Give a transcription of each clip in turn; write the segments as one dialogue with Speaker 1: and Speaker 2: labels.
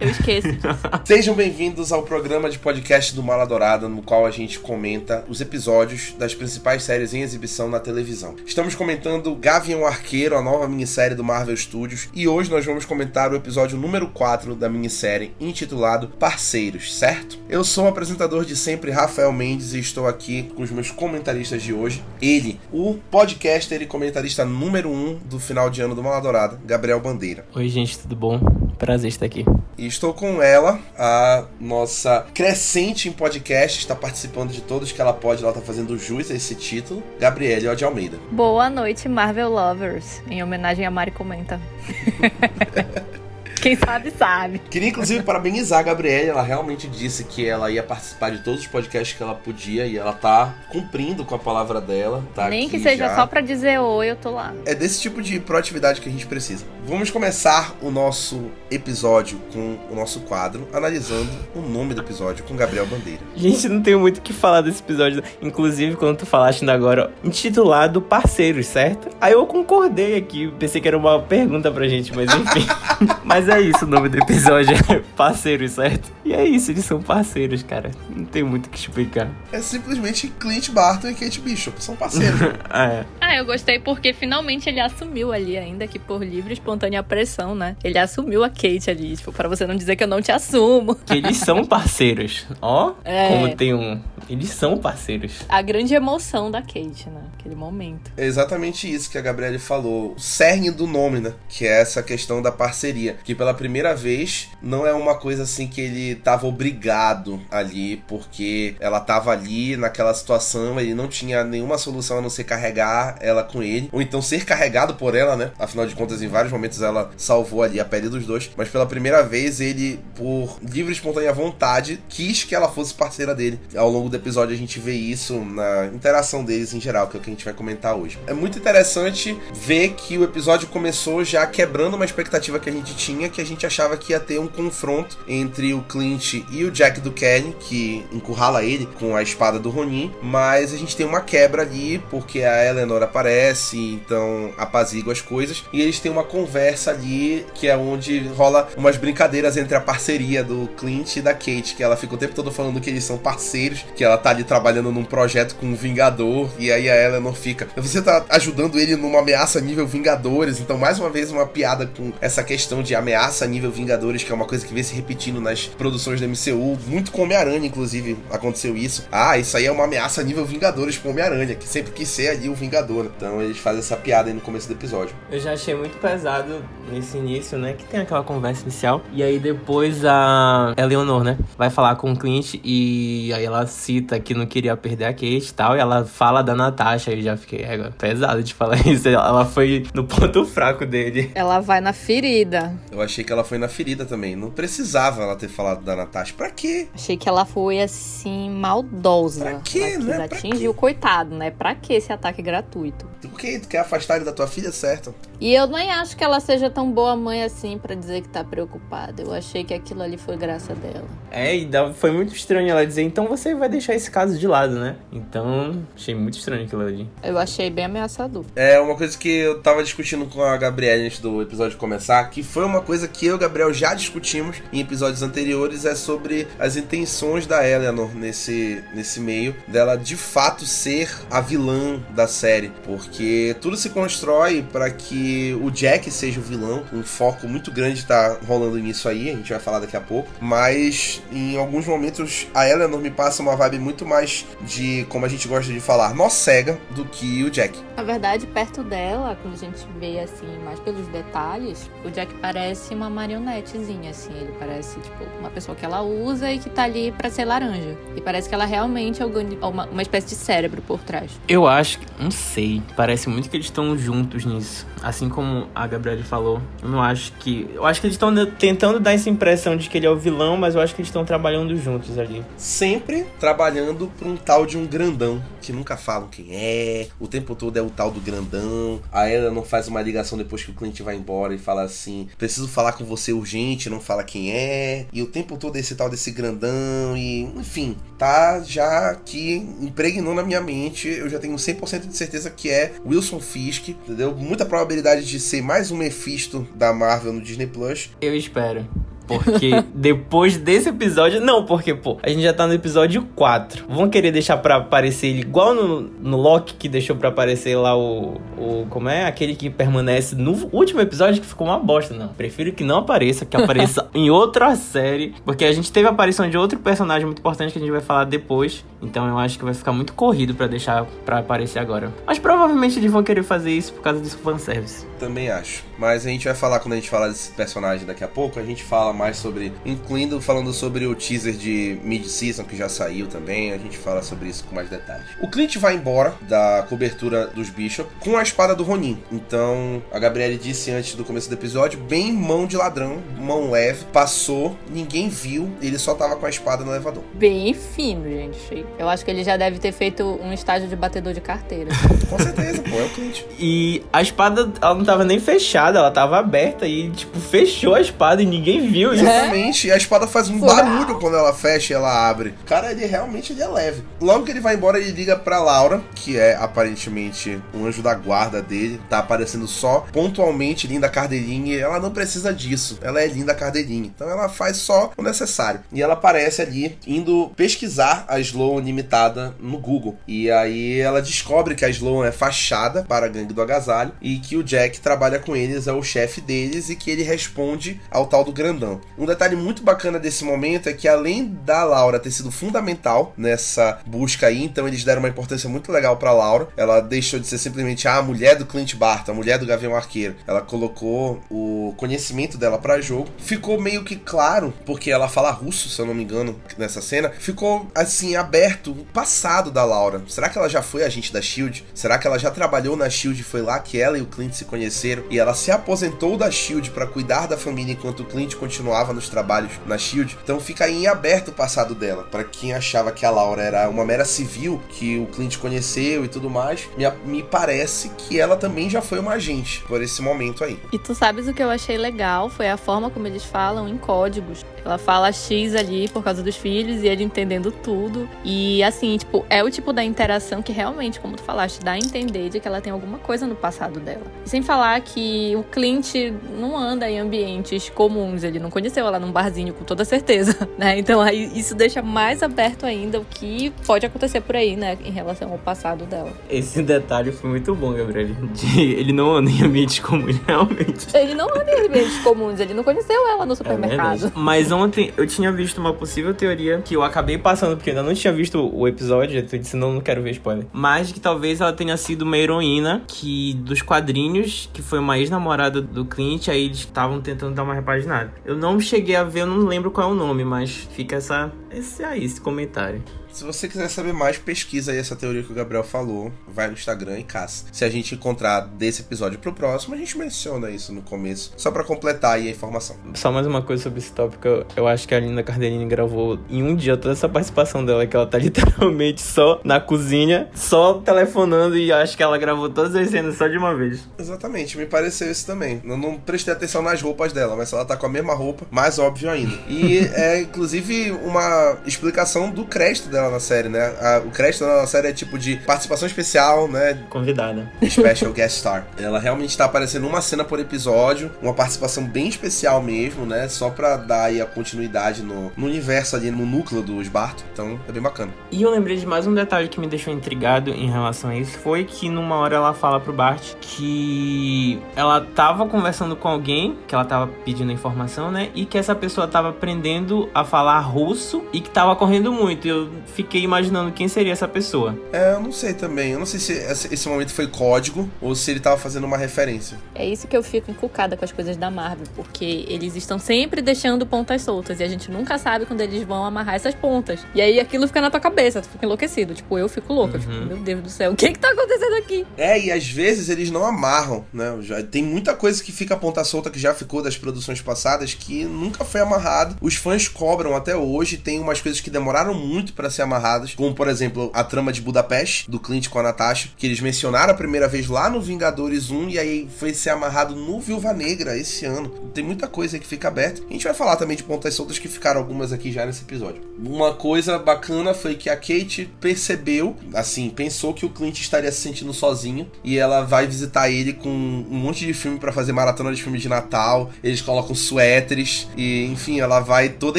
Speaker 1: Eu esqueço.
Speaker 2: Sejam bem-vindos ao programa de podcast do Mala Dourada, no qual a gente comenta os episódios das principais séries em exibição na televisão. Estamos comentando Gavião Arqueiro, a nova minissérie do Marvel Studios, e hoje nós vamos comentar o episódio número 4 da minissérie, intitulado Parceiros, certo? Eu sou o apresentador de sempre, Rafael Mendes, e estou aqui com os meus comentaristas de hoje. Ele, o podcaster e comentarista número 1 do final de ano do Mala Dourada, Gabriel Bandeira.
Speaker 3: Oi, gente, tudo bom? Prazer estar aqui.
Speaker 2: E estou com ela, a nossa crescente em podcast, está participando de todos que ela pode, ela está fazendo jus a esse título, Gabriele de Almeida.
Speaker 1: Boa noite, Marvel Lovers, em homenagem a Mari Comenta. Quem sabe, sabe.
Speaker 2: Queria, inclusive, parabenizar a Gabriela. Ela realmente disse que ela ia participar de todos os podcasts que ela podia e ela tá cumprindo com a palavra dela. Tá
Speaker 1: Nem que seja
Speaker 2: já.
Speaker 1: só pra dizer oi, eu tô lá.
Speaker 2: É desse tipo de proatividade que a gente precisa. Vamos começar o nosso episódio com o nosso quadro, analisando o nome do episódio com Gabriel Bandeira.
Speaker 3: Gente, não tenho muito o que falar desse episódio. Inclusive, quando tu falaste agora, intitulado Parceiros, certo? Aí eu concordei aqui, pensei que era uma pergunta pra gente, mas enfim. mas é isso, o nome do episódio é Parceiros, certo? E é isso, eles são parceiros, cara. Não tem muito o que explicar.
Speaker 2: É simplesmente Clint Barton e Kate Bishop, são parceiros.
Speaker 1: ah, é. Ah, eu gostei porque finalmente ele assumiu ali, ainda que por livre e espontânea pressão, né? Ele assumiu a Kate ali, tipo, pra você não dizer que eu não te assumo.
Speaker 3: Que eles são parceiros. Ó, é. como tem um. Eles são parceiros.
Speaker 1: A grande emoção da Kate, né? Aquele momento.
Speaker 2: É exatamente isso que a Gabriele falou. O cerne do nome, né? Que é essa questão da parceria. Que pela primeira vez não é uma coisa assim que ele tava obrigado ali, porque ela tava ali naquela situação, ele não tinha nenhuma solução a não ser carregar ela com ele. Ou então ser carregado por ela, né? Afinal de contas, em vários momentos ela salvou ali a pele dos dois. Mas pela primeira vez, ele, por livre e espontânea vontade, quis que ela fosse parceira dele. Ao longo do episódio a gente vê isso na interação deles em geral, que é o que a gente vai comentar hoje. É muito interessante ver que o episódio começou já quebrando uma expectativa que a gente tinha, que a gente achava que ia ter um confronto entre o Clint e o Jack do Kelly, que encurrala ele com a espada do Ronin, mas a gente tem uma quebra ali, porque a Eleanor aparece, então apazigua as coisas, e eles têm uma conversa ali, que é onde rola umas brincadeiras entre a parceria do Clint e da Kate, que ela fica o tempo todo falando que eles são parceiros, que ela tá ali trabalhando num projeto com um Vingador, e aí a Eleanor fica, você tá ajudando ele numa ameaça nível Vingadores, então mais uma vez uma piada com essa questão de ameaça nível Vingadores, que é uma coisa que vem se repetindo nas produções do MCU, muito com Homem-Aranha, inclusive, aconteceu isso. Ah, isso aí é uma ameaça nível Vingadores com Homem-Aranha, que sempre quis ser ali o Vingador. Então eles fazem essa piada aí no começo do episódio.
Speaker 3: Eu já achei muito pesado nesse início, né? Que tem aquela conversa inicial. E aí depois a Eleanor, né? Vai falar com o Clint e aí ela cita que não queria perder a Kate e tal. E ela fala da Natasha. E já fiquei é, pesado de falar isso. Ela foi no ponto fraco dele.
Speaker 1: Ela vai na ferida.
Speaker 2: Eu achei que ela foi na ferida também. Não precisava ela ter falado da Natasha. Pra quê?
Speaker 1: Achei que ela foi assim, maldosa.
Speaker 2: Pra quê, ela
Speaker 1: né? Atingiu o coitado, né? Pra que esse ataque gratuito?
Speaker 2: Por quê? Tu quer afastar ele da tua filha, certo?
Speaker 1: E eu nem acho que ela seja tão boa mãe assim para dizer que tá preocupada. Eu achei que aquilo ali foi graça dela.
Speaker 3: É, e foi muito estranho ela dizer, então você vai deixar esse caso de lado, né? Então, achei muito estranho aquilo ali.
Speaker 1: Eu achei bem ameaçador.
Speaker 2: É, uma coisa que eu tava discutindo com a Gabriela antes do episódio começar, que foi uma coisa que eu e o Gabriel já discutimos em episódios anteriores, é sobre as intenções da Eleanor nesse, nesse meio, dela de fato ser a vilã da série. Porque tudo se constrói para que o Jack seja o vilão, um foco muito grande tá rolando nisso aí, a gente vai falar daqui a pouco. Mas em alguns momentos a Eleanor me passa uma vibe muito mais de, como a gente gosta de falar, nó cega do que o Jack.
Speaker 1: Na verdade, perto dela, quando a gente vê assim, mais pelos detalhes, o Jack parece uma marionetezinha, assim. Ele parece, tipo, uma pessoa que ela usa e que tá ali para ser laranja. E parece que ela realmente é uma, uma espécie de cérebro por trás.
Speaker 3: Eu acho, não sei, parece muito que eles estão juntos nisso. Assim como a Gabriele falou, eu não acho que. Eu acho que eles estão tentando dar essa impressão de que ele é o vilão, mas eu acho que eles estão trabalhando juntos ali.
Speaker 2: Sempre trabalhando pra um tal de um grandão, que nunca falam quem é, o tempo todo é o tal do grandão. A ela não faz uma ligação depois que o cliente vai embora e fala assim: preciso falar com você urgente, não fala quem é. E o tempo todo esse tal desse grandão, e enfim, tá já que impregnou na minha mente, eu já tenho 100% de certeza que é Wilson Fisk, entendeu? Muita probabilidade de ser mais um Mephisto da Marvel no Disney Plus.
Speaker 3: Eu espero. Porque depois desse episódio. Não, porque, pô, a gente já tá no episódio 4. Vão querer deixar pra aparecer ele igual no, no Loki, que deixou pra aparecer lá o, o. Como é? Aquele que permanece no último episódio que ficou uma bosta, não. Prefiro que não apareça, que apareça em outra série. Porque a gente teve a aparição de outro personagem muito importante que a gente vai falar depois. Então eu acho que vai ficar muito corrido pra deixar pra aparecer agora. Mas provavelmente eles vão querer fazer isso por causa desse fanservice.
Speaker 2: Também acho. Mas a gente vai falar, quando a gente falar desse personagem daqui a pouco, a gente fala mais sobre, incluindo falando sobre o teaser de mid-season que já saiu também, a gente fala sobre isso com mais detalhes. O Clint vai embora da cobertura dos Bishop com a espada do Ronin. Então, a Gabriele disse antes do começo do episódio, bem mão de ladrão, mão leve, passou, ninguém viu, ele só tava com a espada no elevador.
Speaker 1: Bem fino, gente. Eu acho que ele já deve ter feito um estágio de batedor de carteira.
Speaker 2: com certeza, pô, é o Clint.
Speaker 3: E a espada, ela não tava nem fechada, ela tava aberta e, tipo, fechou a espada e ninguém viu isso.
Speaker 2: Exatamente, e a espada faz um barulho quando ela fecha e ela abre. Cara, ele realmente ele é leve. Logo que ele vai embora, ele liga pra Laura, que é aparentemente um anjo da guarda dele, tá aparecendo só pontualmente linda Cardeirinha e ela não precisa disso. Ela é linda Cardeirinha. Então ela faz só o necessário. E ela aparece ali indo pesquisar a Sloan limitada no Google. E aí ela descobre que a Sloan é fachada para a gangue do agasalho e que o Jack trabalha com eles, é o chefe deles e que ele responde ao tal do grandão. Um detalhe muito bacana desse momento é que além da Laura ter sido fundamental nessa busca aí, então eles deram uma importância muito legal para Laura. Ela deixou de ser simplesmente a mulher do Clint Barton, a mulher do Gavião Arqueiro. Ela colocou o conhecimento dela para jogo. Ficou meio que claro, porque ela fala russo, se eu não me engano, nessa cena, ficou assim aberto o passado da Laura. Será que ela já foi agente da Shield? Será que ela já trabalhou na Shield? Foi lá que ela e o Clint se conheceram e ela se aposentou da Shield para cuidar da família enquanto o Clint continuava nos trabalhos na Shield. Então fica aí em aberto o passado dela. Para quem achava que a Laura era uma mera civil que o Clint conheceu e tudo mais, me, me parece que ela também já foi uma agente por esse momento aí.
Speaker 1: E tu sabes o que eu achei legal? Foi a forma como eles falam em códigos. Ela fala X ali por causa dos filhos e ele entendendo tudo. E assim, tipo, é o tipo da interação que realmente, como tu falaste, dá a entender de que ela tem alguma coisa no passado dela. Sem falar que o Clint não anda em ambientes comuns, ele não conheceu ela num barzinho com toda certeza, né? Então aí isso deixa mais aberto ainda o que pode acontecer por aí, né, em relação ao passado dela.
Speaker 3: Esse detalhe foi muito bom, Gabriel. De ele não anda em ambientes comuns, realmente.
Speaker 1: Ele não anda em ambientes comuns, ele não conheceu ela no supermercado.
Speaker 3: É Mas ontem eu tinha visto uma possível teoria que eu acabei passando, porque eu ainda não tinha visto o episódio, eu disse, não, não quero ver spoiler. Mas que talvez ela tenha sido uma heroína que dos quadrinhos, que foi uma ex-namorada do Clint, aí eles estavam tentando dar uma repaginada. Eu não cheguei a ver, eu não lembro qual é o nome, mas fica essa, esse aí, esse comentário.
Speaker 2: Se você quiser saber mais, pesquisa aí essa teoria que o Gabriel falou, vai no Instagram e caça. Se a gente encontrar desse episódio pro próximo, a gente menciona isso no começo, só para completar aí a informação.
Speaker 3: Só mais uma coisa sobre esse tópico, eu, acho que a Linda Carderini gravou em um dia toda essa participação dela, que ela tá literalmente só na cozinha, só telefonando e acho que ela gravou todas as cenas só de uma vez.
Speaker 2: Exatamente, me pareceu isso também. Eu não prestei atenção nas roupas dela, mas ela tá com a mesma roupa, mais óbvio ainda. E é inclusive uma explicação do crédito dela na série, né? A, o crédito dela na série é tipo de participação especial, né?
Speaker 3: Convidada.
Speaker 2: Special guest star. Ela realmente tá aparecendo uma cena por episódio, uma participação bem especial mesmo, né? Só pra dar aí a continuidade no, no universo ali, no núcleo dos Barto. Então é bem bacana.
Speaker 3: E eu lembrei de mais um detalhe que me deixou intrigado em relação a isso. Foi que numa hora ela fala pro Bart que ela tava conversando com alguém, que ela tava pedindo informação, né? E que essa pessoa tava aprendendo a falar russo e que tava correndo muito. Eu fiquei imaginando quem seria essa pessoa.
Speaker 2: É, eu não sei também. Eu não sei se esse momento foi código ou se ele tava fazendo uma referência.
Speaker 1: É isso que eu fico encucada com as coisas da Marvel, porque eles estão sempre deixando pontas soltas e a gente nunca sabe quando eles vão amarrar essas pontas. E aí aquilo fica na tua cabeça, tu fica enlouquecido. Tipo, eu fico louca. Uhum. Tipo, meu Deus do céu, o que que tá acontecendo aqui?
Speaker 2: É, e às vezes eles não amarram, né? Já, tem muita coisa que fica ponta solta que já ficou das produções passadas que nunca foi amarrado. Os fãs cobram até hoje, tem umas coisas que demoraram muito para ser amarradas, como por exemplo a trama de Budapeste, do Clint com a Natasha, que eles mencionaram a primeira vez lá no Vingadores 1 e aí foi ser amarrado no Viúva Negra esse ano. Tem muita coisa que fica aberta. A gente vai falar também de pontas soltas que ficaram algumas aqui já nesse episódio. Uma coisa bacana foi que a Kate percebeu, assim, pensou que o Clint estaria se sentindo sozinho e ela vai visitar ele com um monte de filme para fazer maratona de filme de Natal. Eles colocam suéteres e, enfim, ela vai toda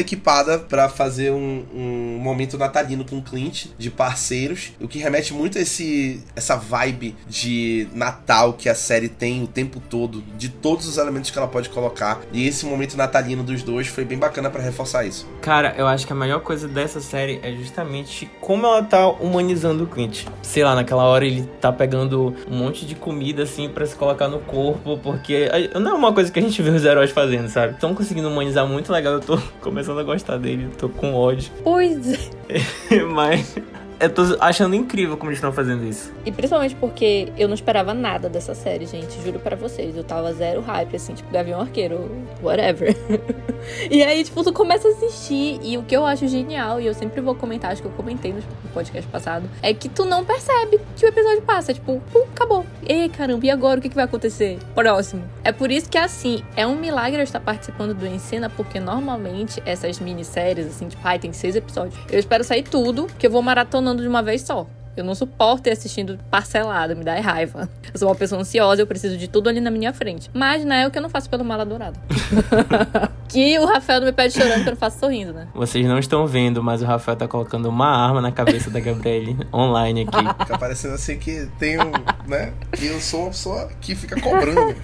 Speaker 2: equipada para fazer um, um, momento natalino com o Clint, de parceiros, o que remete muito a esse, essa vibe de Natal que a série tem o tempo todo, de todos os elementos que ela pode colocar. E esse momento natalino dos dois foi bem bacana para reforçar isso.
Speaker 3: Cara, eu acho que a melhor coisa dessa série é justamente como ela tá humanizando o Clint. Sei lá, naquela hora ele tá pegando um monte de comida assim para se colocar no corpo, porque não é uma coisa que a gente vê os heróis fazendo, sabe? Estão conseguindo humanizar muito legal, eu tô começando a gostar dele, tô com ódio.
Speaker 1: Pois
Speaker 3: é. Mas eu tô achando incrível como eles estão fazendo isso.
Speaker 1: E principalmente porque eu não esperava nada dessa série, gente. Juro para vocês. Eu tava zero hype, assim, tipo, Gavião Arqueiro, whatever. e aí, tipo, tu começa a assistir. E o que eu acho genial, e eu sempre vou comentar, acho que eu comentei no podcast passado, é que tu não percebe que o episódio passa. Tipo, pum, acabou. Ei, caramba, e agora o que, que vai acontecer? Próximo. É por isso que, assim, é um milagre eu estar participando do Encena, porque normalmente essas minisséries, assim, tipo, ai, tem seis episódios. Eu espero sair tudo, que eu vou maratonar funcionando de uma vez só. Eu não suporto ir assistindo parcelado, me dá raiva. Eu sou uma pessoa ansiosa, eu preciso de tudo ali na minha frente. Mas não é o que eu não faço pelo Mala Dourado. que o Rafael não me pede chorando que eu não faço sorrindo, né?
Speaker 3: Vocês não estão vendo, mas o Rafael tá colocando uma arma na cabeça da Gabriele online aqui.
Speaker 2: Fica parecendo assim que tem um, né? E eu sou uma pessoa que fica cobrando.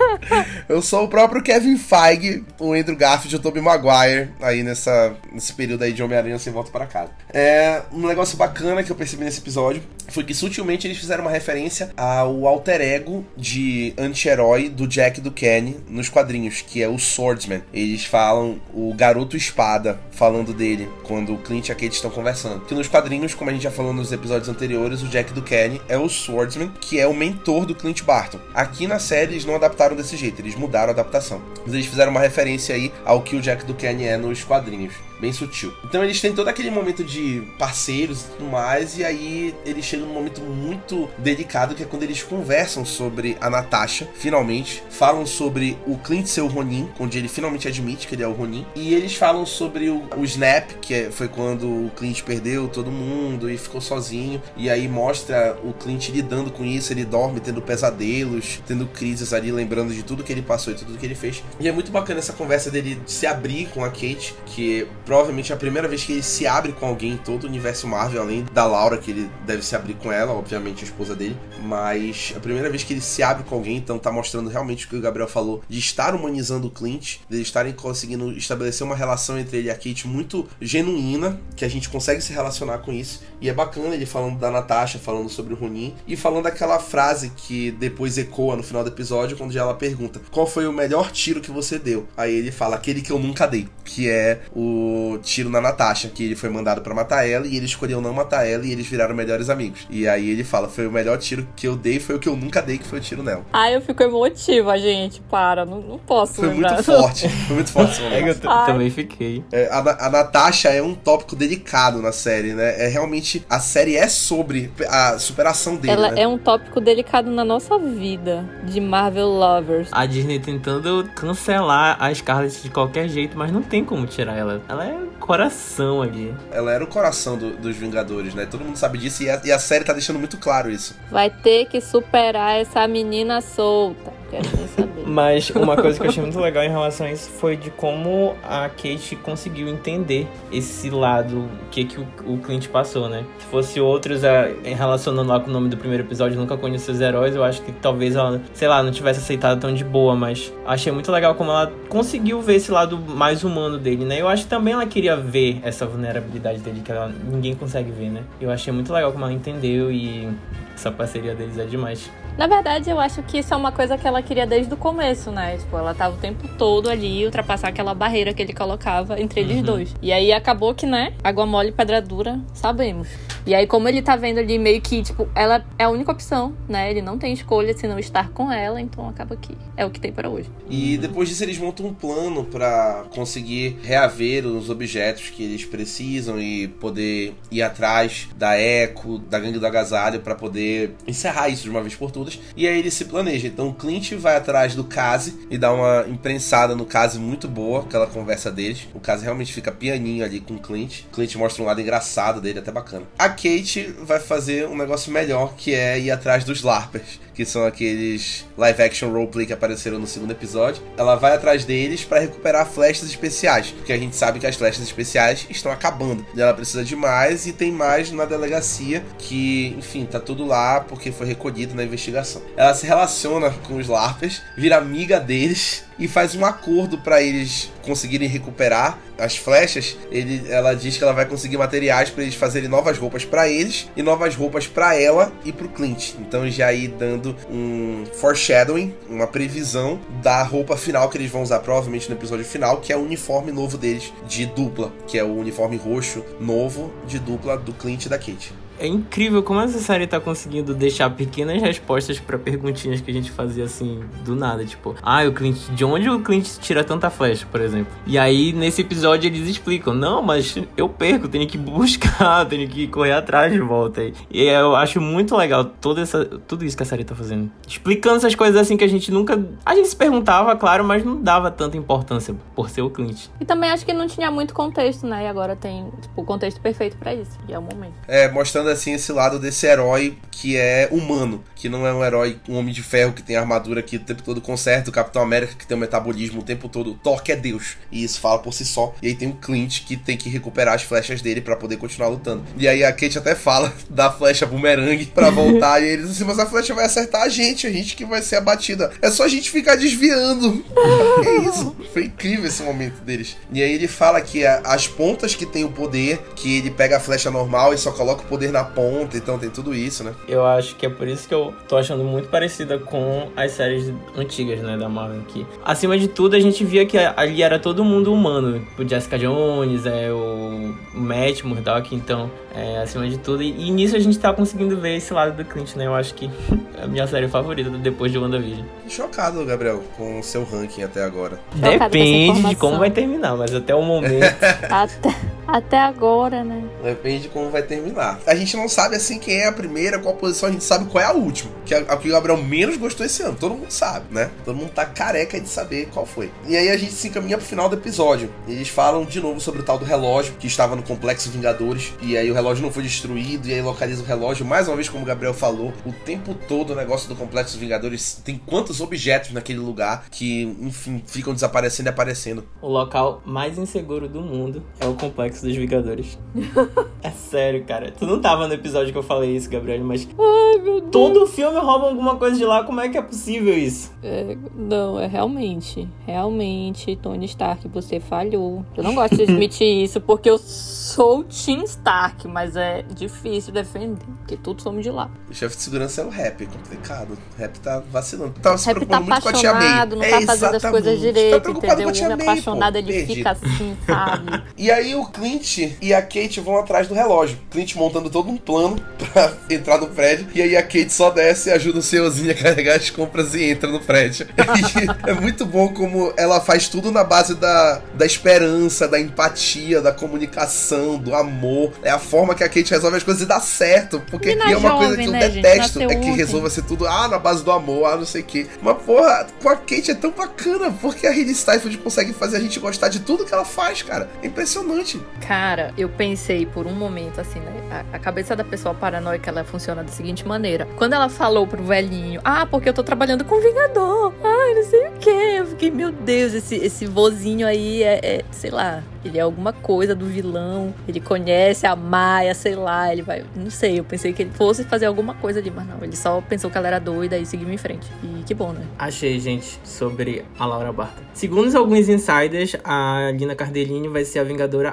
Speaker 2: Eu sou o próprio Kevin Feige, o Andrew Garfield e o Tobey Maguire aí nessa, nesse período aí de Homem-Aranha sem volta para casa. É um negócio bacana que eu percebi nesse episódio foi que sutilmente eles fizeram uma referência ao alter ego de anti-herói do Jack do Kenny nos quadrinhos, que é o Swordsman. Eles falam o garoto espada falando dele quando o Clint e a Kate estão conversando. Que nos quadrinhos, como a gente já falou nos episódios anteriores, o Jack do Kenny é o Swordsman, que é o mentor do Clint Barton. Aqui na série eles não adaptaram desse jeito, eles mudaram a adaptação. Mas eles fizeram uma referência aí ao que o Jack do Kenny é nos quadrinhos bem sutil. Então eles têm todo aquele momento de parceiros e tudo mais, e aí eles chegam num momento muito delicado que é quando eles conversam sobre a Natasha, finalmente, falam sobre o Clint ser o Ronin, onde ele finalmente admite que ele é o Ronin, e eles falam sobre o, o Snap, que é, foi quando o Clint perdeu todo mundo e ficou sozinho, e aí mostra o Clint lidando com isso, ele dorme tendo pesadelos, tendo crises ali, lembrando de tudo que ele passou e tudo que ele fez. E é muito bacana essa conversa dele se abrir com a Kate, que provavelmente é a primeira vez que ele se abre com alguém em todo o universo Marvel, além da Laura, que ele deve se abrir com ela, obviamente a esposa dele. Mas é a primeira vez que ele se abre com alguém, então tá mostrando realmente o que o Gabriel falou, de estar humanizando o Clint, de estarem conseguindo estabelecer uma relação entre ele e a Kate muito genuína, que a gente consegue se relacionar com isso. E é bacana ele falando da Natasha, falando sobre o Ronin, e falando aquela frase que depois ecoa no final do episódio, quando ela pergunta: Qual foi o melhor tiro que você deu? Aí ele fala: Aquele que eu nunca dei, que é o tiro na Natasha, que ele foi mandado para matar ela e ele escolheu não matar ela e eles viraram melhores amigos. E aí ele fala: foi o melhor tiro que eu dei, foi o que eu nunca dei, que foi o tiro nela.
Speaker 1: Ah, eu fico emotiva, gente. Para, não, não posso.
Speaker 2: Foi
Speaker 1: lembrar.
Speaker 2: muito forte. Foi muito forte
Speaker 3: É, eu também fiquei.
Speaker 2: É, a, a Natasha é um tópico delicado na série, né? É realmente. A série é sobre a superação dele.
Speaker 1: Ela
Speaker 2: né?
Speaker 1: é um tópico delicado na nossa vida, de Marvel Lovers.
Speaker 3: A Disney tentando cancelar a Scarlet de qualquer jeito, mas não tem como tirar ela. Ela é coração ali.
Speaker 2: Ela era o coração do, dos Vingadores, né? Todo mundo sabe disso e a, e a série tá deixando muito claro isso.
Speaker 1: Vai ter que superar essa menina solta. Quero nem saber.
Speaker 3: Mas uma coisa que eu achei muito legal em relação a isso foi de como a Kate conseguiu entender esse lado, o que, que o, o Clint passou, né? Se fosse outros, é, relacionando lá com o nome do primeiro episódio, nunca conheci os heróis, eu acho que talvez ela, sei lá, não tivesse aceitado tão de boa, mas achei muito legal como ela conseguiu ver esse lado mais humano dele, né? Eu acho que também ela queria ver essa vulnerabilidade dele que ela, ninguém consegue ver, né? Eu achei muito legal como ela entendeu e essa parceria deles é demais.
Speaker 1: Na verdade, eu acho que isso é uma coisa que ela queria desde o começo né? Tipo, ela tava o tempo todo ali, ultrapassar aquela barreira que ele colocava entre eles
Speaker 3: Uhum.
Speaker 1: dois. E aí acabou que, né? Água mole e pedra dura, sabemos. E aí, como ele tá vendo ali meio que, tipo, ela é a única opção, né? Ele não tem escolha se não estar com ela, então acaba que é o que tem para hoje.
Speaker 2: E depois disso eles montam um plano pra conseguir reaver os objetos que eles precisam e poder ir atrás da Echo, da gangue do agasalho pra poder encerrar isso de uma vez por todas. E aí ele se planeja. Então o Vai atrás do Kazi e dá uma imprensada no Kazi muito boa, aquela conversa deles. O Kazi realmente fica pianinho ali com o Clint. O Clint mostra um lado engraçado dele, até bacana. A Kate vai fazer um negócio melhor, que é ir atrás dos LARPers, que são aqueles live action roleplay que apareceram no segundo episódio. Ela vai atrás deles pra recuperar flechas especiais, porque a gente sabe que as flechas especiais estão acabando. Ela precisa de mais e tem mais na delegacia que, enfim, tá tudo lá porque foi recolhido na investigação. Ela se relaciona com os LARPers, vira amiga deles e faz um acordo pra eles conseguirem recuperar as flechas. Ele, ela diz que ela vai conseguir materiais pra eles fazerem novas roupas pra eles e novas roupas pra ela e pro Clint. Então já ir dando um foreshadowing, uma previsão da roupa final que eles vão usar provavelmente no episódio final, que é o uniforme novo deles de dupla, que é o uniforme roxo novo de dupla do Clint e da Kate.
Speaker 3: É incrível como essa série tá conseguindo deixar pequenas respostas pra perguntinhas que a gente fazia assim, do nada. Tipo, ah, o Clint, de onde o Clint tira tanta flecha, por exemplo? E aí, nesse episódio, eles explicam: não, mas eu perco, tenho que buscar, tenho que correr atrás de volta. E eu acho muito legal toda essa, tudo isso que a série tá fazendo. Explicando essas coisas assim que a gente nunca. A gente se perguntava, claro, mas não dava tanta importância por ser o Clint.
Speaker 1: E também acho que não tinha muito contexto, né? E agora tem, tipo, o contexto perfeito pra isso. E é o momento.
Speaker 2: É, mostrando assim esse lado desse herói que é humano, que não é um herói, um homem de ferro que tem armadura que o tempo todo conserta, o Capitão América que tem um metabolismo o tempo todo, o Thor que é Deus, e isso fala por si só. E aí tem o Clint que tem que recuperar as flechas dele pra poder continuar lutando. E aí a Kate até fala da flecha bumerangue pra voltar, e eles assim, mas a flecha vai acertar a gente, a gente que vai ser abatida. É só a gente ficar desviando. é isso. Foi incrível esse momento deles. E aí ele fala que as pontas que tem o poder, que ele pega a flecha normal e só coloca o poder na ponta, então tem tudo isso, né?
Speaker 3: Eu acho que é por isso que eu tô achando muito parecida com as séries antigas, né, da Marvel. Que, acima de tudo, a gente via que ali era todo mundo humano. O Jessica Jones, é, o Matt Murdock, então, é, acima de tudo. E, e nisso a gente tá conseguindo ver esse lado do Clint, né? Eu acho que é a minha série favorita depois de WandaVision.
Speaker 2: Chocado, Gabriel, com o seu ranking até agora.
Speaker 3: Depende de como vai terminar, mas até o momento.
Speaker 1: Até, até agora, né?
Speaker 2: Depende de como vai terminar. A gente não sabe assim quem é a primeira, qual posição, a gente sabe qual é a última. Que é a que o Gabriel menos gostou esse ano. Todo mundo sabe, né? Todo mundo tá careca de saber qual foi. E aí a gente se encaminha pro final do episódio. Eles falam de novo sobre o tal do relógio que estava no Complexo Vingadores. E aí o relógio não foi destruído. E aí localiza o relógio. Mais uma vez, como o Gabriel falou, o tempo todo o negócio do Complexo Vingadores tem quantos objetos naquele lugar que, enfim, ficam desaparecendo e aparecendo.
Speaker 3: o local mais inseguro do mundo é o Complexo dos Vingadores. é sério, cara. Tu não tava no episódio que eu falei isso, Gabriel, mas
Speaker 1: Ai, meu Deus.
Speaker 3: todo filme rouba alguma coisa de lá. Como é que é possível isso?
Speaker 1: É, não, é realmente. Realmente, Tony Stark, você falhou. Eu não gosto de admitir isso porque eu sou Team Stark, mas é difícil defender, porque todos somos de lá.
Speaker 2: O chefe de segurança é o rap, é complicado. O rap tá vacilando. Tava se
Speaker 1: O Rap tá
Speaker 2: preocupando muito com a tia May.
Speaker 1: apaixonado, não
Speaker 2: É,
Speaker 1: tá fazendo as coisas
Speaker 2: exatamente.
Speaker 1: direito,
Speaker 2: tá preocupado
Speaker 1: entendeu?
Speaker 2: com a
Speaker 1: O
Speaker 2: tia
Speaker 1: homem
Speaker 2: May,
Speaker 1: apaixonado,
Speaker 2: pô.
Speaker 1: ele
Speaker 2: Perdido.
Speaker 1: fica assim, sabe?
Speaker 2: E aí o Clint e a Kate vão atrás do relógio. Clint montando todo um plano pra entrar no prédio. E aí a Kate só desce e ajuda o senhorzinho a carregar as compras e entra no prédio. E é muito bom como ela faz tudo na base da, da esperança, da empatia, da comunicação, do amor. É a forma que a Kate resolve as coisas e dá certo. Porque é uma coisa
Speaker 1: jovem,
Speaker 2: que eu
Speaker 1: né, gente?
Speaker 2: detesto.
Speaker 1: Nasceu
Speaker 2: É que resolva ser tudo, ah, na base do amor, ah, não sei o quê. Mas, porra, com a Kate é tão bacana, porque a Hayley Steinfeld consegue fazer a gente gostar de tudo que ela faz, cara. É impressionante.
Speaker 1: Cara, eu pensei por um momento assim, né? A, a cabeça da pessoa paranoica ela funciona da seguinte maneira: quando ela falou pro velhinho, ah, porque eu tô trabalhando com Vingador, ai, não sei o que. Eu fiquei, meu Deus, esse, esse vozinho aí é, é, sei lá, ele é alguma coisa do vilão, ele conhece a Maia, sei lá, ele vai. Não sei, eu pensei que ele fosse fazer alguma coisa ali, mas não, ele só pensou que ela era doida e seguiu em frente. E que bom, né?
Speaker 3: Achei, gente, sobre a Laura Barta. Segundo alguns insiders, a Lina Cardellini vai ser a Vingadora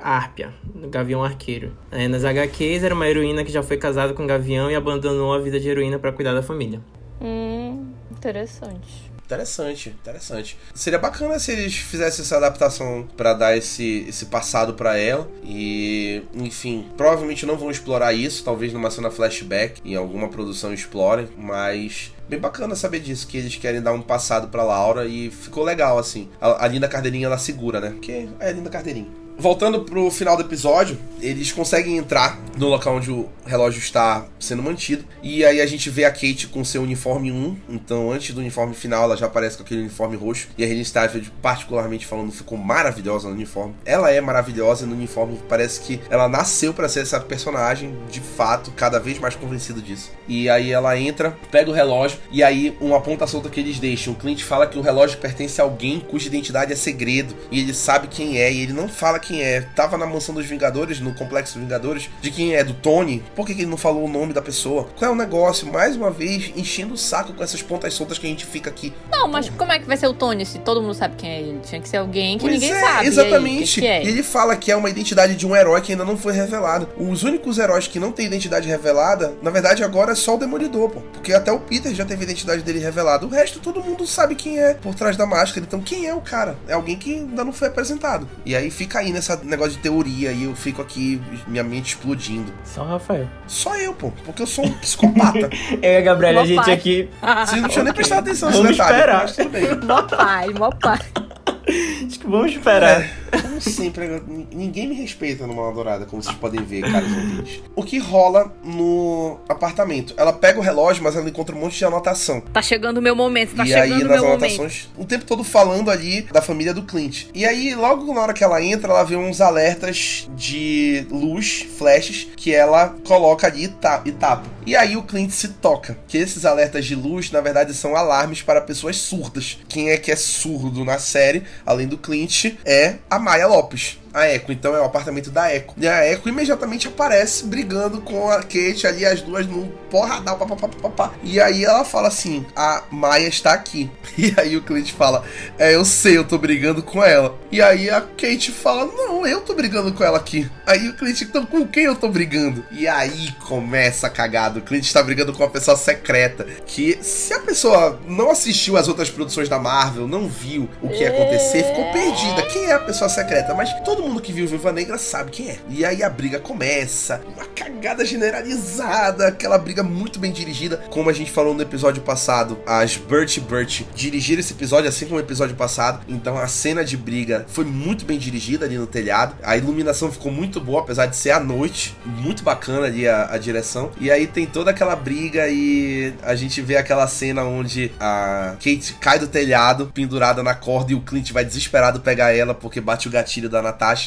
Speaker 3: Do Gavião Arqueiro. É, nas HQs, era uma heroína que já foi casada com o Gavião e abandonou a vida de heroína pra cuidar da família.
Speaker 1: Hum, interessante.
Speaker 2: Interessante, interessante. Seria bacana se eles fizessem essa adaptação para dar esse, esse passado para ela. E, enfim, provavelmente não vão explorar isso. Talvez numa cena flashback, em alguma produção explorem. Mas bem bacana saber disso, que eles querem dar um passado pra Laura e ficou legal, assim. A, a Linda Cardeirinha, ela segura, né? Porque é a Linda Cardeirinha. Voltando pro final do episódio, eles conseguem entrar no local onde o relógio está sendo mantido. E aí a gente vê a Kate com seu uniforme 1. Então, antes do uniforme final, ela já aparece com aquele uniforme roxo. E a Helen Stafford, particularmente falando, ficou maravilhosa no uniforme. Ela é maravilhosa no uniforme. Parece que ela nasceu para ser essa personagem, de fato, cada vez mais convencido disso. E aí ela entra, pega o relógio. E aí, uma ponta solta que eles deixam. O Clint fala que o relógio pertence a alguém cuja identidade é segredo. E ele sabe quem é. E ele não fala que quem é. Tava na mansão dos Vingadores, no complexo dos Vingadores, de quem é, do Tony. Por que, que ele não falou o nome da pessoa? Qual é o negócio? Mais uma vez, enchendo o saco com essas pontas soltas que a gente fica aqui.
Speaker 1: Não, mas como é que vai ser o Tony se todo mundo sabe quem é ele? Tinha que ser alguém que
Speaker 2: pois
Speaker 1: ninguém
Speaker 2: é,
Speaker 1: sabe.
Speaker 2: Exatamente.
Speaker 1: E, aí, que que é?
Speaker 2: ele fala que é uma identidade de um herói que ainda não foi revelado. Os únicos heróis que não têm identidade revelada, na verdade, agora é só o Demolidor, pô. Porque até o Peter já teve a identidade dele revelada. O resto todo mundo sabe quem é por trás da máscara. Então, quem é o cara? É alguém que ainda não foi apresentado. E aí fica aí nessa negócio de teoria e eu fico aqui, minha mente explodindo.
Speaker 3: Só o Rafael.
Speaker 2: Só eu, pô, porque eu sou um psicopata.
Speaker 3: eu e a Gabriela, a gente
Speaker 1: pai.
Speaker 3: aqui.
Speaker 2: Vocês não tinham nem prestado atenção nesse
Speaker 3: Vamos
Speaker 2: detalhe.
Speaker 3: esperar.
Speaker 2: Mas tudo bem.
Speaker 1: Mó pai, mó pai.
Speaker 3: Acho que vamos esperar.
Speaker 2: É, como sempre, n- ninguém me respeita no Mala Dourada, como vocês podem ver, caros ouvintes. O que rola no apartamento? Ela pega o relógio, mas ela encontra um monte de anotação.
Speaker 1: Tá chegando o meu momento, tá
Speaker 2: e
Speaker 1: chegando
Speaker 2: aí,
Speaker 1: o
Speaker 2: nas
Speaker 1: meu momento.
Speaker 2: anotações, o tempo todo falando ali da família do Clint. E aí, logo na hora que ela entra, ela vê uns alertas de luz, flashes, que ela coloca ali e ta- e tapa. E aí o Clint se toca. Que esses alertas de luz, na verdade, são alarmes para pessoas surdas. Quem é que é surdo na série, além do Clint, é a Maya Lopes. A Echo, então é o apartamento da Echo. E a Echo imediatamente aparece brigando com a Kate ali, as duas num porradão, papapá. E aí ela fala assim: a Maia está aqui. E aí o Clint fala: É, eu sei, eu tô brigando com ela. E aí a Kate fala: Não, eu tô brigando com ela aqui. Aí o Clint, então com quem eu tô brigando? E aí começa a cagada. O Clint tá brigando com uma pessoa secreta. Que se a pessoa não assistiu as outras produções da Marvel, não viu o que ia acontecer, ficou perdida. Quem é a pessoa secreta? Mas todo mundo que viu Viva Negra sabe quem é. E aí a briga começa, uma cagada generalizada, aquela briga muito bem dirigida. Como a gente falou no episódio passado, as Burt e Burt dirigiram esse episódio assim como o episódio passado. Então a cena de briga foi muito bem dirigida ali no telhado. A iluminação ficou muito boa, apesar de ser à noite. Muito bacana ali a, a direção. E aí tem toda aquela briga e a gente vê aquela cena onde a Kate cai do telhado, pendurada na corda, e o Clint vai desesperado pegar ela porque bate o gatilho da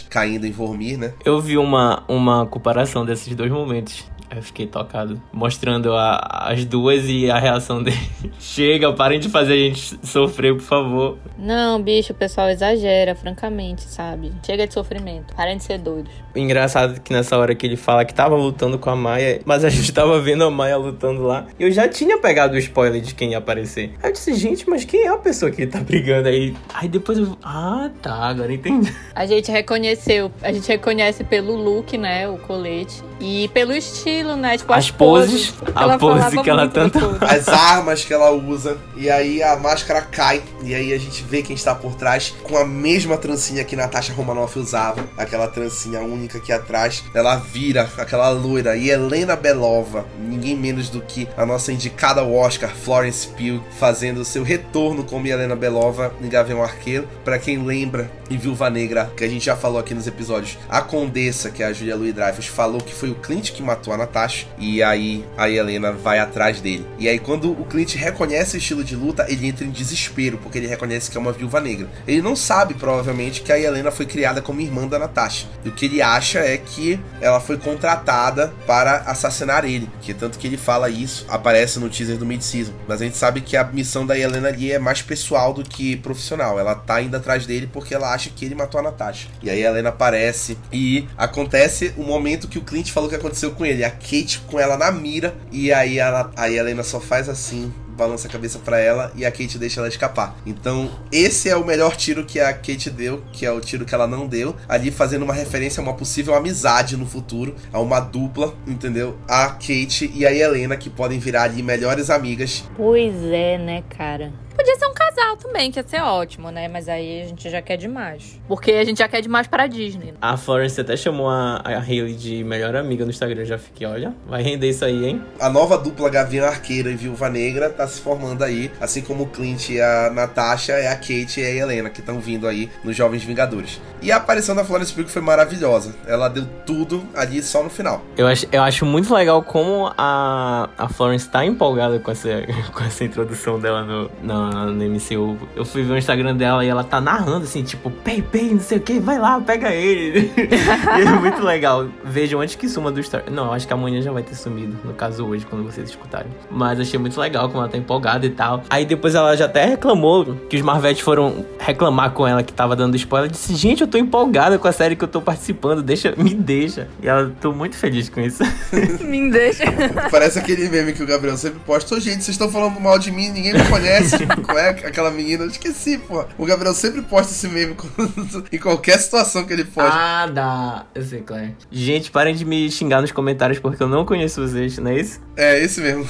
Speaker 2: Caindo em Vormir, né?
Speaker 3: Eu vi uma, uma comparação desses dois momentos. Aí Eu fiquei tocado. Mostrando a- as duas e a reação dele. Chega, parem de fazer a gente sofrer, por favor.
Speaker 1: Não, bicho, o pessoal exagera, francamente, sabe? Chega de sofrimento. Parem de ser doidos.
Speaker 3: O engraçado é que nessa hora que ele fala que tava lutando com a Maia, mas a gente tava vendo a Maia lutando lá. Eu já tinha pegado o spoiler de quem ia aparecer. Aí eu disse, gente, mas quem é a pessoa que tá brigando aí? Aí depois eu. Ah, tá, agora entendi.
Speaker 1: A gente reconheceu, a gente reconhece pelo look, né, o colete, e pelo estilo, né, tipo as,
Speaker 3: As poses, a pose que ela tanto-
Speaker 2: as armas que ela usa. E aí a máscara cai. E aí a gente vê quem está por trás com a mesma trancinha que Natasha Romanoff usava. Aquela trancinha única aqui atrás. Ela vira aquela loira. E Helena Belova, ninguém menos do que a nossa indicada ao Oscar, Florence Pugh, fazendo o seu retorno como Helena Belova em Gavião Arqueiro. Pra quem lembra, em Viúva Negra, que a gente já falou aqui nos episódios, a Condessa, que é a Julia Louis Dreyfus, falou que foi o Clint que matou a Natasha. E aí a Helena vai atrás dele. E aí, quando o Clint reconhece o estilo de luta, ele entra em desespero, porque ele reconhece que é uma viúva negra. Ele não sabe, provavelmente, que a Helena foi criada como irmã da Natasha. E o que ele acha é que ela foi contratada para assassinar ele. Que tanto que ele fala isso, aparece no teaser do Mid-Season. Mas a gente sabe que a missão da Helena ali é mais pessoal do que profissional. Ela tá indo atrás dele porque ela acha que ele matou a Natasha. E aí a Helena aparece e acontece o momento que o Clint falou que aconteceu com ele. A Kate com ela na mira. E aí a, a Helena só faz assim. Balança a cabeça pra ela e a Kate deixa ela escapar. Então, esse é o melhor tiro que a Kate deu, que é o tiro que ela não deu, ali fazendo uma referência a uma possível amizade no futuro, a uma dupla, entendeu? A Kate e a Helena, que podem virar ali melhores amigas.
Speaker 1: Pois é, né, cara? Podia ser um casal também, que ia ser ótimo, né? Mas aí a gente já quer demais. Porque a gente já quer demais pra Disney.
Speaker 3: A Florence até chamou a, a Hailey de melhor amiga no Instagram. Eu já fiquei, olha, vai render isso aí, hein?
Speaker 2: A nova dupla Gavião Arqueira e Viúva Negra tá se formando aí. Assim como o Clint e a Natasha, é a Kate e a Helena que estão vindo aí nos Jovens Vingadores. E a aparição da Florence Pugh foi maravilhosa. Ela deu tudo ali só no final.
Speaker 3: Eu acho, eu acho muito legal como a, a Florence tá empolgada com essa, com essa introdução dela no, no, no MCU. Eu fui ver o Instagram dela e ela tá narrando assim, tipo, pei, pei, não sei o que, vai lá, pega ele. e é muito legal. Vejam antes que suma do Star. Não, acho que amanhã já vai ter sumido, no caso hoje, quando vocês escutarem. Mas achei muito legal como ela tá empolgada e tal. Aí depois ela já até reclamou que os Marvetes foram reclamar com ela que tava dando spoiler. Ela disse, gente, eu tô empolgada com a série que eu tô participando, deixa, me deixa. E ela tô muito feliz com isso.
Speaker 1: me deixa.
Speaker 2: Parece aquele meme que o Gabriel sempre posta. Ô, gente, vocês estão falando mal de mim, ninguém me conhece. Qual é aquela menina? Eu esqueci, pô. O Gabriel sempre posta esse meme em qualquer situação que ele pode.
Speaker 3: Ah, dá. Eu sei, Claire. Gente, parem de me xingar nos comentários porque eu não conheço vocês, não é isso?
Speaker 2: É, esse mesmo.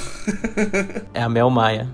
Speaker 3: é a Mel Maia,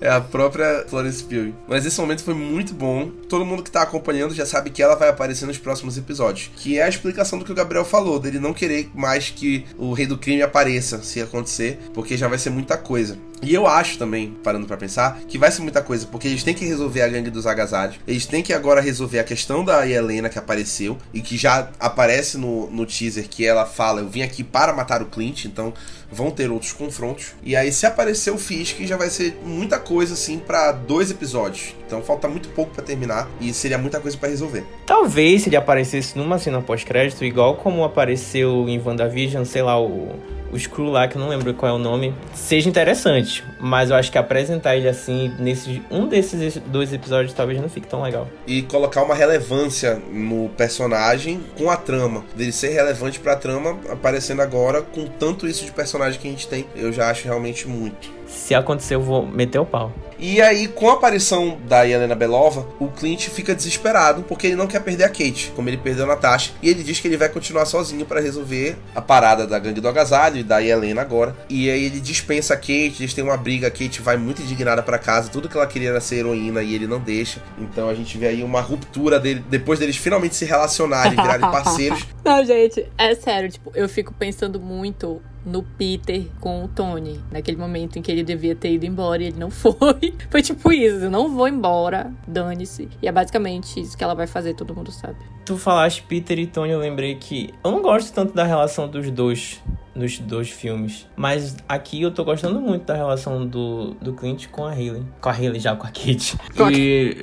Speaker 2: é a própria Florence Pugh. Mas esse momento foi muito bom. Todo mundo que tá acompanhando já sabe que ela vai aparecer nos próximos episódios. Que é a explicação do que o Gabriel falou, dele não querer mais que o Rei do Crime apareça, se acontecer, porque já vai ser muita coisa. E eu acho também, parando para pensar, que vai ser muita coisa, porque eles têm que resolver a gangue dos agasalhos. Eles têm que agora resolver a questão da Helena que apareceu e que já aparece no, no teaser que ela fala: Eu vim aqui para matar o Clint, então vão ter outros confrontos. E aí, se aparecer o Fisk, já vai ser muita coisa assim para dois episódios. Então falta muito pouco para terminar e seria muita coisa para resolver.
Speaker 3: Talvez se ele aparecesse numa cena pós-crédito, igual como apareceu em WandaVision, sei lá, o o Screw lá, que eu não lembro qual é o nome, seja interessante. Mas eu acho que apresentar ele assim, nesse um desses dois episódios, talvez não fique tão legal.
Speaker 2: E colocar uma relevância no personagem com a trama. Dele ser relevante pra trama, aparecendo agora com tanto isso de personagem que a gente tem, eu já acho realmente muito.
Speaker 3: Se acontecer, eu vou meter o pau.
Speaker 2: E aí, com a aparição da Helena Belova, o Clint fica desesperado porque ele não quer perder a Kate, como ele perdeu a Natasha. E ele diz que ele vai continuar sozinho para resolver a parada da gangue do agasalho e da Helena agora. E aí ele dispensa a Kate, eles têm uma briga, a Kate vai muito indignada para casa, tudo que ela queria era ser heroína e ele não deixa. Então a gente vê aí uma ruptura dele, depois deles finalmente se relacionarem, virarem parceiros.
Speaker 1: Não, gente, é sério, tipo, eu fico pensando muito no Peter com o Tony, naquele momento em que ele devia ter ido embora e ele não foi. Foi tipo isso, eu não vou embora, dane-se. E é basicamente isso que ela vai fazer, todo mundo sabe.
Speaker 3: Tu falaste Peter e Tony, eu lembrei que eu não gosto tanto da relação dos dois nos dois filmes. Mas aqui eu tô gostando muito da relação do, do Clint com a Hayley. Com a Hayley já, com a Kate. E...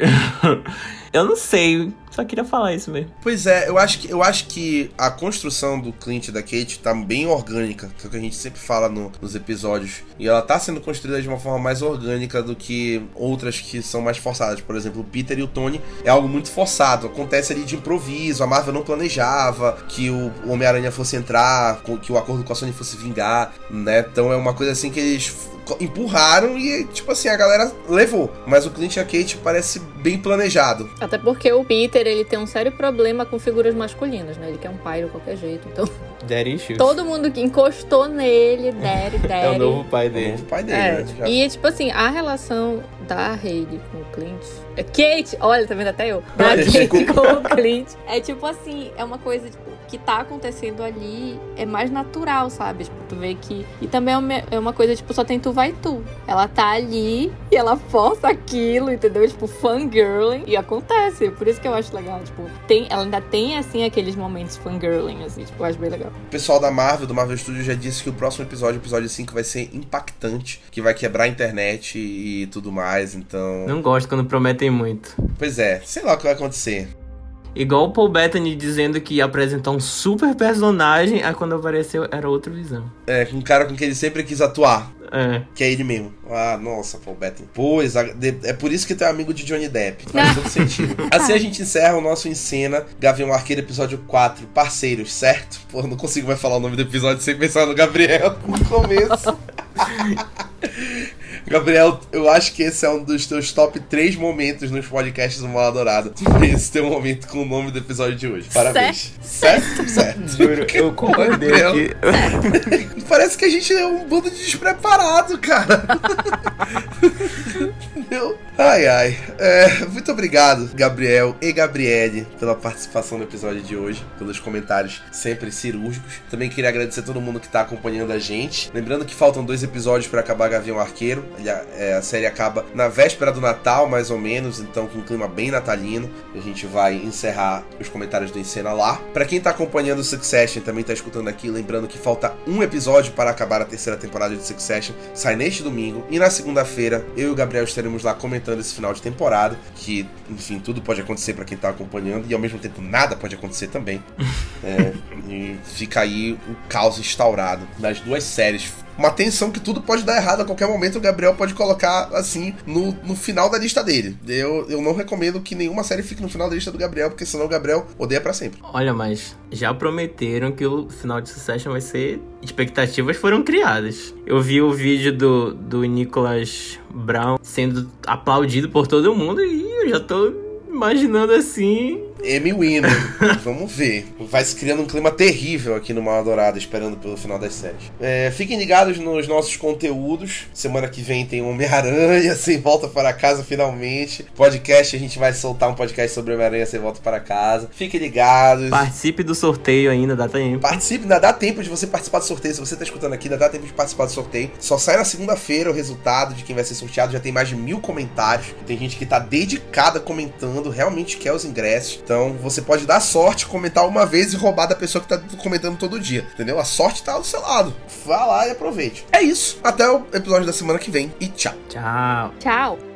Speaker 3: eu não sei só queria falar isso mesmo.
Speaker 2: Pois é, eu acho que, eu acho que a construção do Clint e da Kate tá bem orgânica, que é o que a gente sempre fala no, nos episódios. E ela tá sendo construída de uma forma mais orgânica do que outras que são mais forçadas. Por exemplo, o Peter e o Tony é algo muito forçado. Acontece ali de improviso, a Marvel não planejava que o Homem-Aranha fosse entrar, que o acordo com a Sony fosse vingar, né? Então é uma coisa assim que eles empurraram e, tipo assim, a galera levou. Mas o Clint e a Kate parece bem planejado.
Speaker 1: Até porque o Peter, ele tem um sério problema com figuras masculinas, né? Ele quer um pai de qualquer jeito, então...
Speaker 3: Daddy issues.
Speaker 1: Todo mundo que encostou nele, daddy, daddy.
Speaker 3: é o novo pai dele. É o
Speaker 2: novo pai dele, é. né?
Speaker 1: Já... E, tipo assim, a relação da Hayley com o Clint... É Kate, olha, tá vendo até eu? Da Kate com o Clint. É tipo assim, é uma coisa, tipo, que tá acontecendo ali é mais natural, sabe? Tipo, tu vê que... E também é uma coisa, tipo, só tem tu vai tu. Ela tá ali e ela força aquilo, entendeu? Tipo, fangirling. E acontece. Por isso que eu acho legal. Tipo, tem, ela ainda tem, assim, aqueles momentos fangirling, assim. Tipo, eu acho bem legal.
Speaker 2: O pessoal da Marvel, do Marvel Studios, já disse que o próximo episódio, o episódio 5, vai ser impactante. Que vai quebrar a internet e tudo mais, então...
Speaker 3: Não gosto quando prometem muito.
Speaker 2: Pois é. Sei lá o que vai acontecer.
Speaker 3: Igual o Paul Bettany dizendo que ia apresentar um super personagem, aí quando apareceu era outra visão.
Speaker 2: É, um cara com quem ele sempre quis atuar.
Speaker 3: É.
Speaker 2: Que é ele mesmo. Ah, nossa, Paul Bettany. Pois, é por isso que tu é amigo de Johnny Depp. Faz todo sentido. Assim a gente encerra o nosso Encena Gavião Arqueiro, episódio 4, parceiros, certo? Pô, não consigo mais falar o nome do episódio sem pensar no Gabriel no começo. Gabriel, eu acho que esse é um dos teus top 3 momentos nos podcasts do Mal Dourado. Esse teu momento com o nome do episódio de hoje. Parabéns.
Speaker 1: Certo?
Speaker 2: Certo? certo.
Speaker 3: Juro, eu concordei aqui.
Speaker 2: Parece que a gente é um bando de despreparado, cara. Entendeu? Ai, ai. É, muito obrigado, Gabriel e Gabriele, pela participação no episódio de hoje, pelos comentários sempre cirúrgicos. Também queria agradecer a todo mundo que está acompanhando a gente. Lembrando que faltam dois episódios para acabar Gavião Arqueiro. É, a série acaba na véspera do Natal, mais ou menos, então com um clima bem natalino. A gente vai encerrar os comentários do Encena lá. Para quem está acompanhando o Succession, também está escutando aqui, lembrando que falta um episódio para acabar a terceira temporada de Succession. Sai neste domingo. E na segunda-feira, eu e o Gabriel estaremos lá comentando comentando esse final de temporada, que, enfim, tudo pode acontecer para quem tá acompanhando, e ao mesmo tempo nada pode acontecer também. é, e fica aí o caos instaurado nas duas séries uma tensão que tudo pode dar errado a qualquer momento. O Gabriel pode colocar assim no, no final da lista dele. Eu, eu não recomendo que nenhuma série fique no final da lista do Gabriel, porque senão o Gabriel odeia para sempre.
Speaker 3: Olha, mas já prometeram que o final de Succession vai ser. Expectativas foram criadas. Eu vi o vídeo do, do Nicholas Brown sendo aplaudido por todo mundo e eu já tô imaginando assim
Speaker 2: Emmy Winner. Vamos ver. Vai se criando um clima terrível aqui no Mal Dourado, esperando pelo final das séries. É, fiquem ligados nos nossos conteúdos. Semana que vem tem Homem-Aranha, sem volta para casa finalmente. Podcast, a gente vai soltar um podcast sobre Homem-Aranha sem volta para casa. Fiquem ligados.
Speaker 3: Participe do sorteio ainda, dá tempo.
Speaker 2: Participe, ainda dá tempo de você participar do sorteio. Se você está escutando aqui, ainda dá tempo de participar do sorteio. Só sai na segunda-feira o resultado de quem vai ser sorteado. Já tem mais de mil comentários. Tem gente que está dedicada comentando, realmente quer os ingressos. Então você pode dar sorte, comentar uma vez e roubar da pessoa que tá comentando todo dia. Entendeu? A sorte tá do seu lado. Vá lá e aproveite. É isso. Até o episódio da semana que vem e tchau.
Speaker 3: Tchau.
Speaker 1: Tchau.